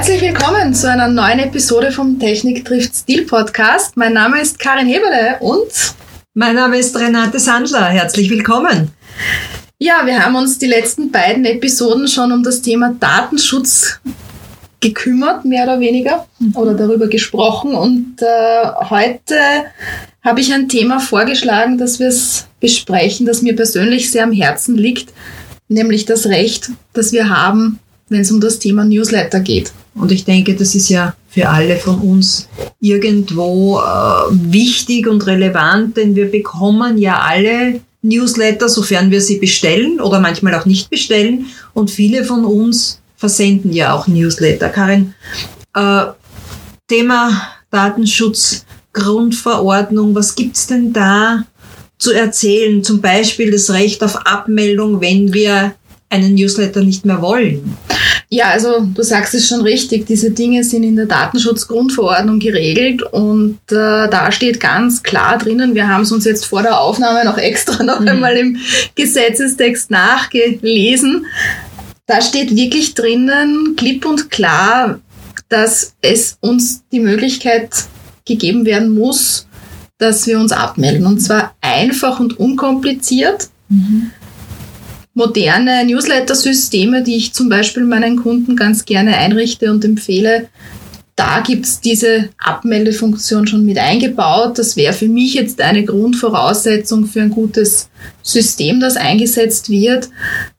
Herzlich willkommen zu einer neuen Episode vom Technik trifft Stil Podcast. Mein Name ist Karin Heberle und mein Name ist Renate Sandler. Herzlich willkommen. Ja, wir haben uns die letzten beiden Episoden schon um das Thema Datenschutz gekümmert, mehr oder weniger, oder darüber gesprochen. Und äh, heute habe ich ein Thema vorgeschlagen, dass wir es besprechen, das mir persönlich sehr am Herzen liegt, nämlich das Recht, das wir haben, wenn es um das Thema Newsletter geht. Und ich denke, das ist ja für alle von uns irgendwo äh, wichtig und relevant, denn wir bekommen ja alle Newsletter, sofern wir sie bestellen oder manchmal auch nicht bestellen. Und viele von uns versenden ja auch Newsletter. Karin, äh, Thema Datenschutz, Grundverordnung, was gibt's denn da zu erzählen? Zum Beispiel das Recht auf Abmeldung, wenn wir einen Newsletter nicht mehr wollen. Ja, also du sagst es schon richtig, diese Dinge sind in der Datenschutzgrundverordnung geregelt und äh, da steht ganz klar drinnen, wir haben es uns jetzt vor der Aufnahme noch extra noch mhm. einmal im Gesetzestext nachgelesen. Da steht wirklich drinnen, klipp und klar, dass es uns die Möglichkeit gegeben werden muss, dass wir uns abmelden. Und zwar einfach und unkompliziert. Mhm moderne Newsletter-Systeme, die ich zum Beispiel meinen Kunden ganz gerne einrichte und empfehle, da gibt es diese Abmeldefunktion schon mit eingebaut. Das wäre für mich jetzt eine Grundvoraussetzung für ein gutes System, das eingesetzt wird.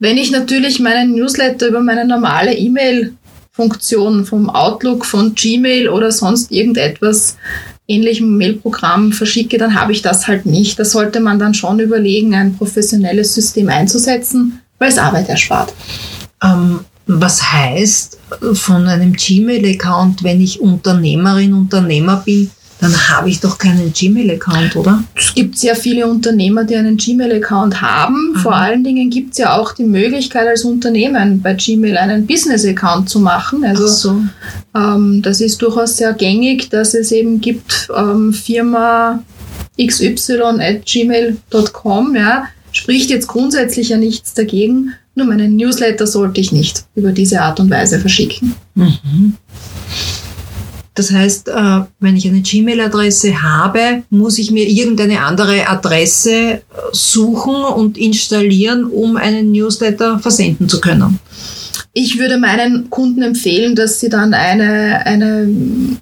Wenn ich natürlich meinen Newsletter über meine normale E-Mail-Funktion vom Outlook, von Gmail oder sonst irgendetwas ähnlichem Mailprogramm verschicke, dann habe ich das halt nicht. Da sollte man dann schon überlegen, ein professionelles System einzusetzen, weil es Arbeit erspart. Ähm, was heißt von einem Gmail-Account, wenn ich Unternehmerin, Unternehmer bin, dann habe ich doch keinen Gmail-Account, oder? Es gibt sehr viele Unternehmer, die einen Gmail-Account haben. Mhm. Vor allen Dingen gibt es ja auch die Möglichkeit als Unternehmen bei Gmail einen Business-Account zu machen. Also so. ähm, das ist durchaus sehr gängig, dass es eben gibt ähm, Firma xy at gmail.com, ja, spricht jetzt grundsätzlich ja nichts dagegen, nur meinen Newsletter sollte ich nicht über diese Art und Weise verschicken. Mhm. Das heißt, äh, wenn ich eine Gmail-Adresse habe, muss ich mir irgendeine andere Adresse äh, suchen und installieren, um einen Newsletter versenden zu können. Ich würde meinen Kunden empfehlen, dass sie dann eine, eine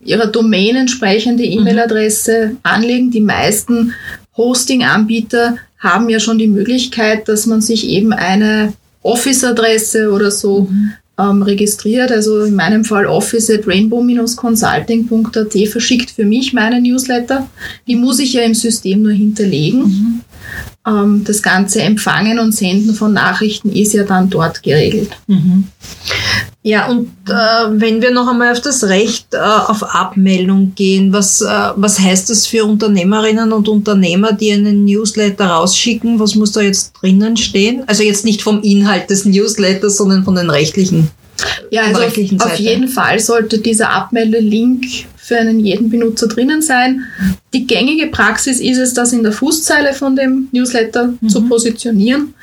ihrer Domain entsprechende mhm. E-Mail-Adresse mhm. anlegen. Die meisten Hosting-Anbieter haben ja schon die Möglichkeit, dass man sich eben eine Office-Adresse oder so mhm ähm, registriert. Also in meinem Fall office at rainbow-consulting.at verschickt für mich meine Newsletter. Die muss ich ja im System nur hinterlegen. Mhm. Ähm, das ganze Empfangen und Senden von Nachrichten ist ja dann dort geregelt. Mhm. Ja, und äh, wenn wir noch einmal auf das Recht äh, auf Abmeldung gehen, was, äh, was heißt das für Unternehmerinnen und Unternehmer, die einen Newsletter rausschicken? Was muss da jetzt drinnen stehen? Also jetzt nicht vom Inhalt des Newsletters, sondern von den rechtlichen. Ja, also auf, auf jeden Fall sollte dieser Abmeldelink für einen jeden Benutzer drinnen sein. Die gängige Praxis ist es, das in der Fußzeile von dem Newsletter mhm. zu positionieren.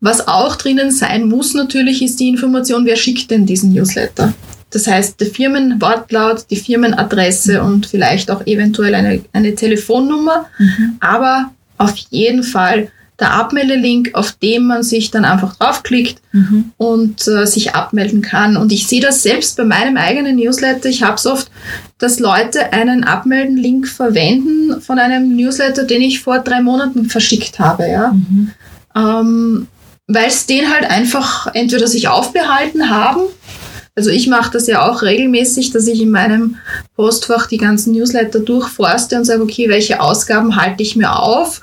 Was auch drinnen sein muss natürlich, ist die Information, wer schickt denn diesen Newsletter. Das heißt, der Firmenwortlaut, die Firmenadresse und vielleicht auch eventuell eine, eine Telefonnummer. Mhm. Aber auf jeden Fall der Abmeldelink, auf dem man sich dann einfach draufklickt mhm. und äh, sich abmelden kann. Und ich sehe das selbst bei meinem eigenen Newsletter. Ich habe es oft, dass Leute einen Abmelden-Link verwenden von einem Newsletter, den ich vor drei Monaten verschickt habe. Ja? Mhm. Ähm, Weil es den halt einfach entweder sich aufbehalten haben also ich mache das ja auch regelmäßig, dass ich in meinem Postfach die ganzen Newsletter durchforste und sage, okay, welche Ausgaben halte ich mir auf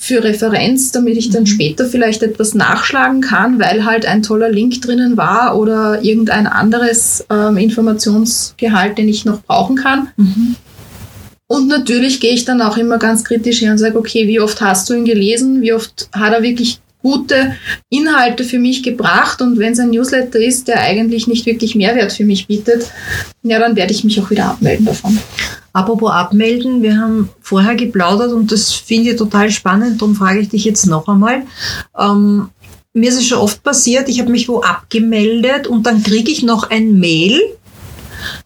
für Referenz, damit ich dann mhm. später vielleicht etwas nachschlagen kann, weil halt ein toller Link drinnen war oder irgendein anderes ähm, Informationsgehalt, den ich noch brauchen kann. Mhm. Und natürlich gehe ich dann auch immer ganz kritisch her und sage, okay, wie oft hast du ihn gelesen? Wie oft hat er wirklich gute Inhalte für mich gebracht und wenn es ein Newsletter ist, der eigentlich nicht wirklich Mehrwert für mich bietet, ja, dann werde ich mich auch wieder abmelden davon. Apropos abmelden, wir haben vorher geplaudert und das finde ich total spannend, darum frage ich dich jetzt noch einmal. Ähm, mir ist es schon oft passiert, ich habe mich wo abgemeldet und dann kriege ich noch ein Mail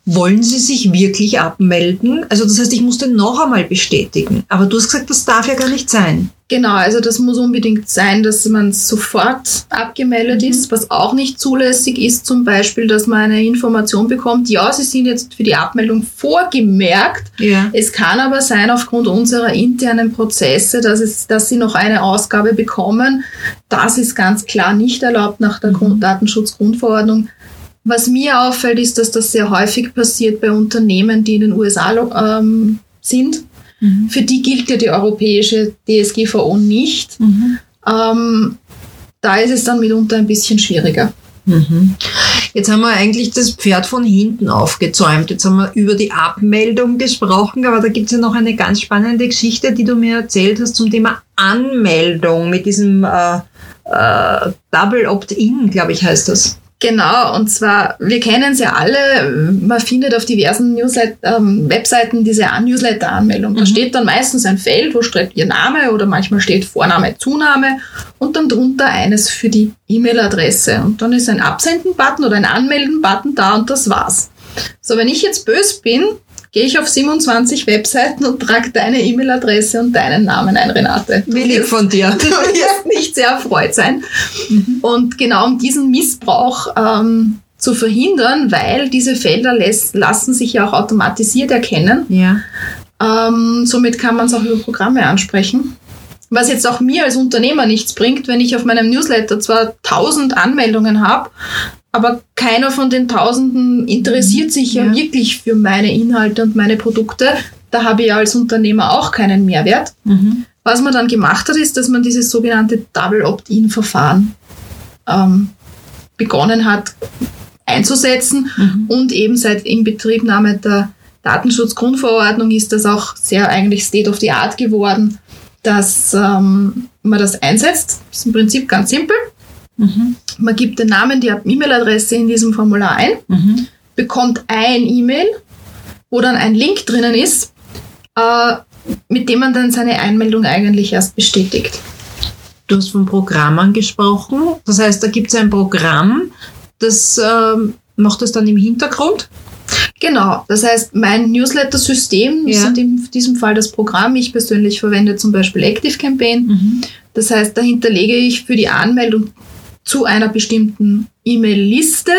wollen Sie sich wirklich abmelden? Also das heißt, ich musste noch einmal bestätigen. Aber du hast gesagt, das darf ja gar nicht sein. Genau, also das muss unbedingt sein, dass man sofort abgemeldet mhm. ist. Was auch nicht zulässig ist, zum Beispiel, dass man eine Information bekommt, ja, Sie sind jetzt für die Abmeldung vorgemerkt. Ja. Es kann aber sein, aufgrund unserer internen Prozesse, dass, es, dass Sie noch eine Ausgabe bekommen. Das ist ganz klar nicht erlaubt nach der mhm. Datenschutzgrundverordnung. Was mir auffällt, ist, dass das sehr häufig passiert bei Unternehmen, die in den USA ähm, sind Mhm. Für die gilt ja die europäische DSGVO nicht. Mhm. Ähm, da ist es dann mitunter ein bisschen schwieriger. Mhm. Jetzt haben wir eigentlich das Pferd von hinten aufgezäumt. Jetzt haben wir über die Abmeldung gesprochen, aber da gibt es ja noch eine ganz spannende Geschichte, die du mir erzählt hast zum Thema Anmeldung mit diesem äh, äh, Double Opt-in, glaube ich, heißt das. Genau, und zwar, wir kennen sie alle, man findet auf diversen Newslet ähm, Webseiten diese Newsletter-Anmeldung. Mhm. Da steht dann meistens ein Feld, wo steht Ihr Name oder manchmal steht Vorname, Zunahme und dann drunter eines für die E-Mail-Adresse. Und dann ist ein Absenden-Button oder ein Anmelden-Button da und das war's. So, wenn ich jetzt böse bin, gehe ich auf 27 Webseiten und trage deine E-Mail-Adresse und deinen Namen ein, Renate. Willig von dir. Du wirst nicht sehr erfreut sein. Mhm. Und genau um diesen Missbrauch ähm, zu verhindern, weil diese Felder lässt, lassen sich ja auch automatisiert erkennen. Ja. Ähm, somit kann man es auch über Programme ansprechen. Was jetzt auch mir als Unternehmer nichts bringt, wenn ich auf meinem Newsletter zwar 1000 Anmeldungen habe, aber keiner von den Tausenden interessiert sich ja, ja wirklich für meine Inhalte und meine Produkte. Da habe ich ja als Unternehmer auch keinen Mehrwert. Mhm. Was man dann gemacht hat, ist, dass man dieses sogenannte Double Opt-in-Verfahren ähm, begonnen hat einzusetzen mhm. und eben seit Inbetriebnahme der Datenschutzgrundverordnung ist das auch sehr eigentlich State of the Art geworden, dass ähm, man das einsetzt. Das ist im Prinzip ganz simpel. Mhm. Man gibt den Namen, die E-Mail-Adresse in diesem Formular ein, mhm. bekommt ein E-Mail, wo dann ein Link drinnen ist, äh, mit dem man dann seine Einmeldung eigentlich erst bestätigt. Du hast von Programmen gesprochen. Das heißt, da gibt es ein Programm, das äh, macht das dann im Hintergrund. Genau, das heißt, mein Newsletter-System ja. ist in diesem Fall das Programm. Ich persönlich verwende zum Beispiel ActiveCampaign. Mhm. Das heißt, da hinterlege ich für die Anmeldung zu einer bestimmten E-Mail-Liste,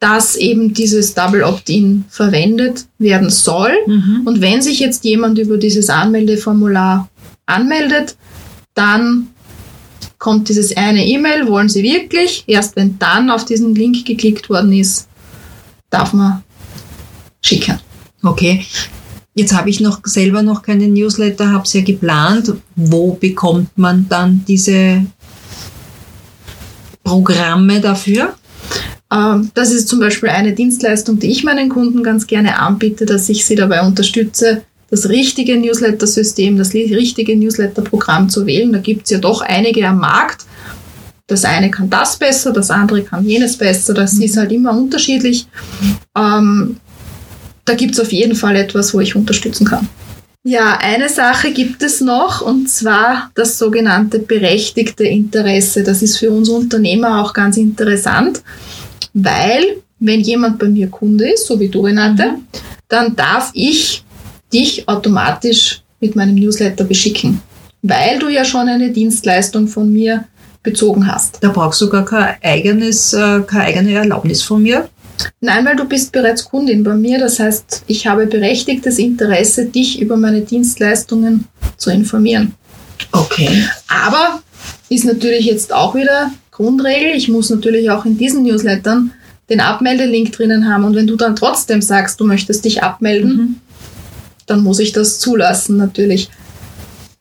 dass eben dieses Double Opt-in verwendet werden soll. Mhm. Und wenn sich jetzt jemand über dieses Anmeldeformular anmeldet, dann kommt dieses eine E-Mail, wollen Sie wirklich? Erst wenn dann auf diesen Link geklickt worden ist, darf man schicken. Okay. Jetzt habe ich noch selber noch keine Newsletter, habe es ja geplant. Wo bekommt man dann diese Programme dafür? Ähm, das ist zum Beispiel eine Dienstleistung, die ich meinen Kunden ganz gerne anbiete, dass ich sie dabei unterstütze, das richtige Newsletter-System, das richtige Newsletter-Programm zu wählen. Da gibt es ja doch einige am Markt. Das eine kann das besser, das andere kann jenes besser. Das mhm. ist halt immer unterschiedlich. Ähm, da gibt es auf jeden Fall etwas, wo ich unterstützen kann. Ja, eine Sache gibt es noch und zwar das sogenannte berechtigte Interesse. Das ist für uns Unternehmer auch ganz interessant, weil wenn jemand bei mir Kunde ist, so wie du Renate, mhm. dann darf ich dich automatisch mit meinem Newsletter beschicken, weil du ja schon eine Dienstleistung von mir bezogen hast. Da brauchst du gar kein eigenes, äh, keine eigene Erlaubnis von mir. Nein, weil du bist bereits Kundin bei mir. Das heißt, ich habe berechtigtes Interesse, dich über meine Dienstleistungen zu informieren. Okay. Aber ist natürlich jetzt auch wieder Grundregel. Ich muss natürlich auch in diesen Newslettern den Abmeldelink drinnen haben. Und wenn du dann trotzdem sagst, du möchtest dich abmelden, mhm. dann muss ich das zulassen natürlich.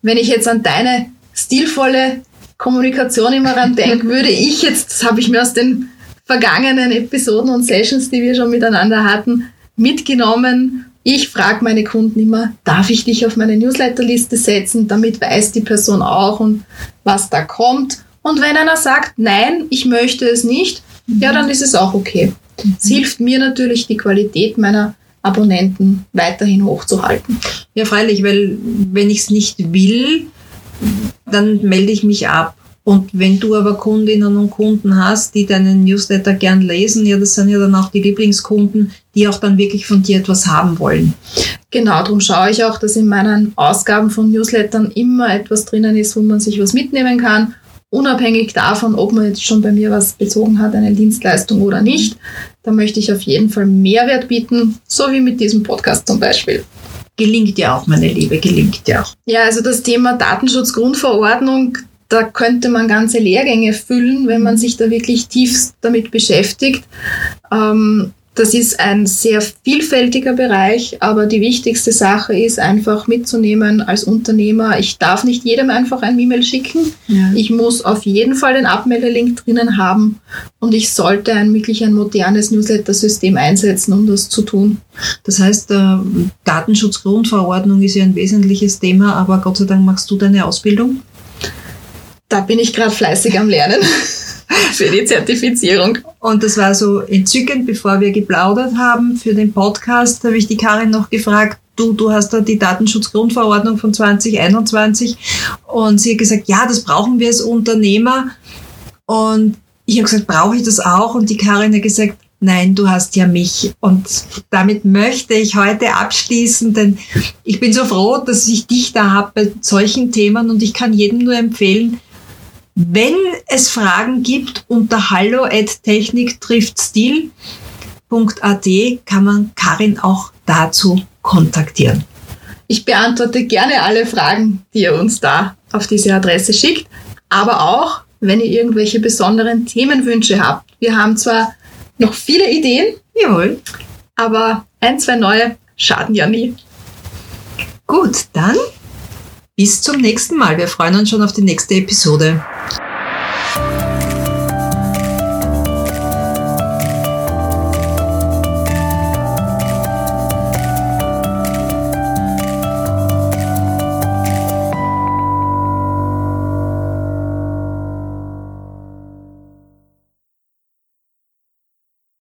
Wenn ich jetzt an deine stilvolle Kommunikation immer ran denke, würde ich jetzt, das habe ich mir aus den vergangenen Episoden und Sessions, die wir schon miteinander hatten, mitgenommen. Ich frage meine Kunden immer, darf ich dich auf meine Newsletterliste setzen? Damit weiß die Person auch und was da kommt. Und wenn einer sagt, nein, ich möchte es nicht, mhm. ja, dann ist es auch okay. Es hilft mir natürlich, die Qualität meiner Abonnenten weiterhin hochzuhalten. Ja, freilich, weil wenn ich es nicht will, dann melde ich mich ab. Und wenn du aber Kundinnen und Kunden hast, die deinen Newsletter gern lesen, ja, das sind ja dann auch die Lieblingskunden, die auch dann wirklich von dir etwas haben wollen. Genau, darum schaue ich auch, dass in meinen Ausgaben von Newslettern immer etwas drinnen ist, wo man sich was mitnehmen kann, unabhängig davon, ob man jetzt schon bei mir was bezogen hat, eine Dienstleistung oder nicht. Da möchte ich auf jeden Fall Mehrwert bieten, so wie mit diesem Podcast zum Beispiel. Gelingt ja auch, meine Liebe, gelingt ja auch. Ja, also das Thema Datenschutzgrundverordnung, da könnte man ganze Lehrgänge füllen, wenn man sich da wirklich tief damit beschäftigt. Ähm, das ist ein sehr vielfältiger Bereich, aber die wichtigste Sache ist einfach mitzunehmen als Unternehmer. Ich darf nicht jedem einfach ein E-Mail schicken. Ja. Ich muss auf jeden Fall den Abmeldelink drinnen haben und ich sollte ein wirklich ein modernes Newsletter-System einsetzen, um das zu tun. Das heißt, äh, Datenschutzgrundverordnung ist ja ein wesentliches Thema, aber Gott sei Dank machst du deine Ausbildung? Da bin ich gerade fleißig am Lernen. für die Zertifizierung. Und das war so entzückend, bevor wir geplaudert haben für den Podcast, habe ich die Karin noch gefragt, du, du hast da die Datenschutzgrundverordnung von 2021 und sie hat gesagt, ja, das brauchen wir als Unternehmer. Und ich habe gesagt, brauche ich das auch? Und die Karin hat gesagt, nein, du hast ja mich. Und damit möchte ich heute abschließen, denn ich bin so froh, dass ich dich da habe bei solchen Themen und ich kann jedem nur empfehlen, wenn es Fragen gibt, unter hallo at technik trifft stil.at kann man Karin auch dazu kontaktieren. Ich beantworte gerne alle Fragen, die ihr uns da auf diese Adresse schickt, aber auch, wenn ihr irgendwelche besonderen Themenwünsche habt. Wir haben zwar noch viele Ideen, jawohl, aber ein, zwei neue schaden ja nie. Gut, dann bis zum nächsten Mal. Wir freuen uns schon auf die nächste Episode.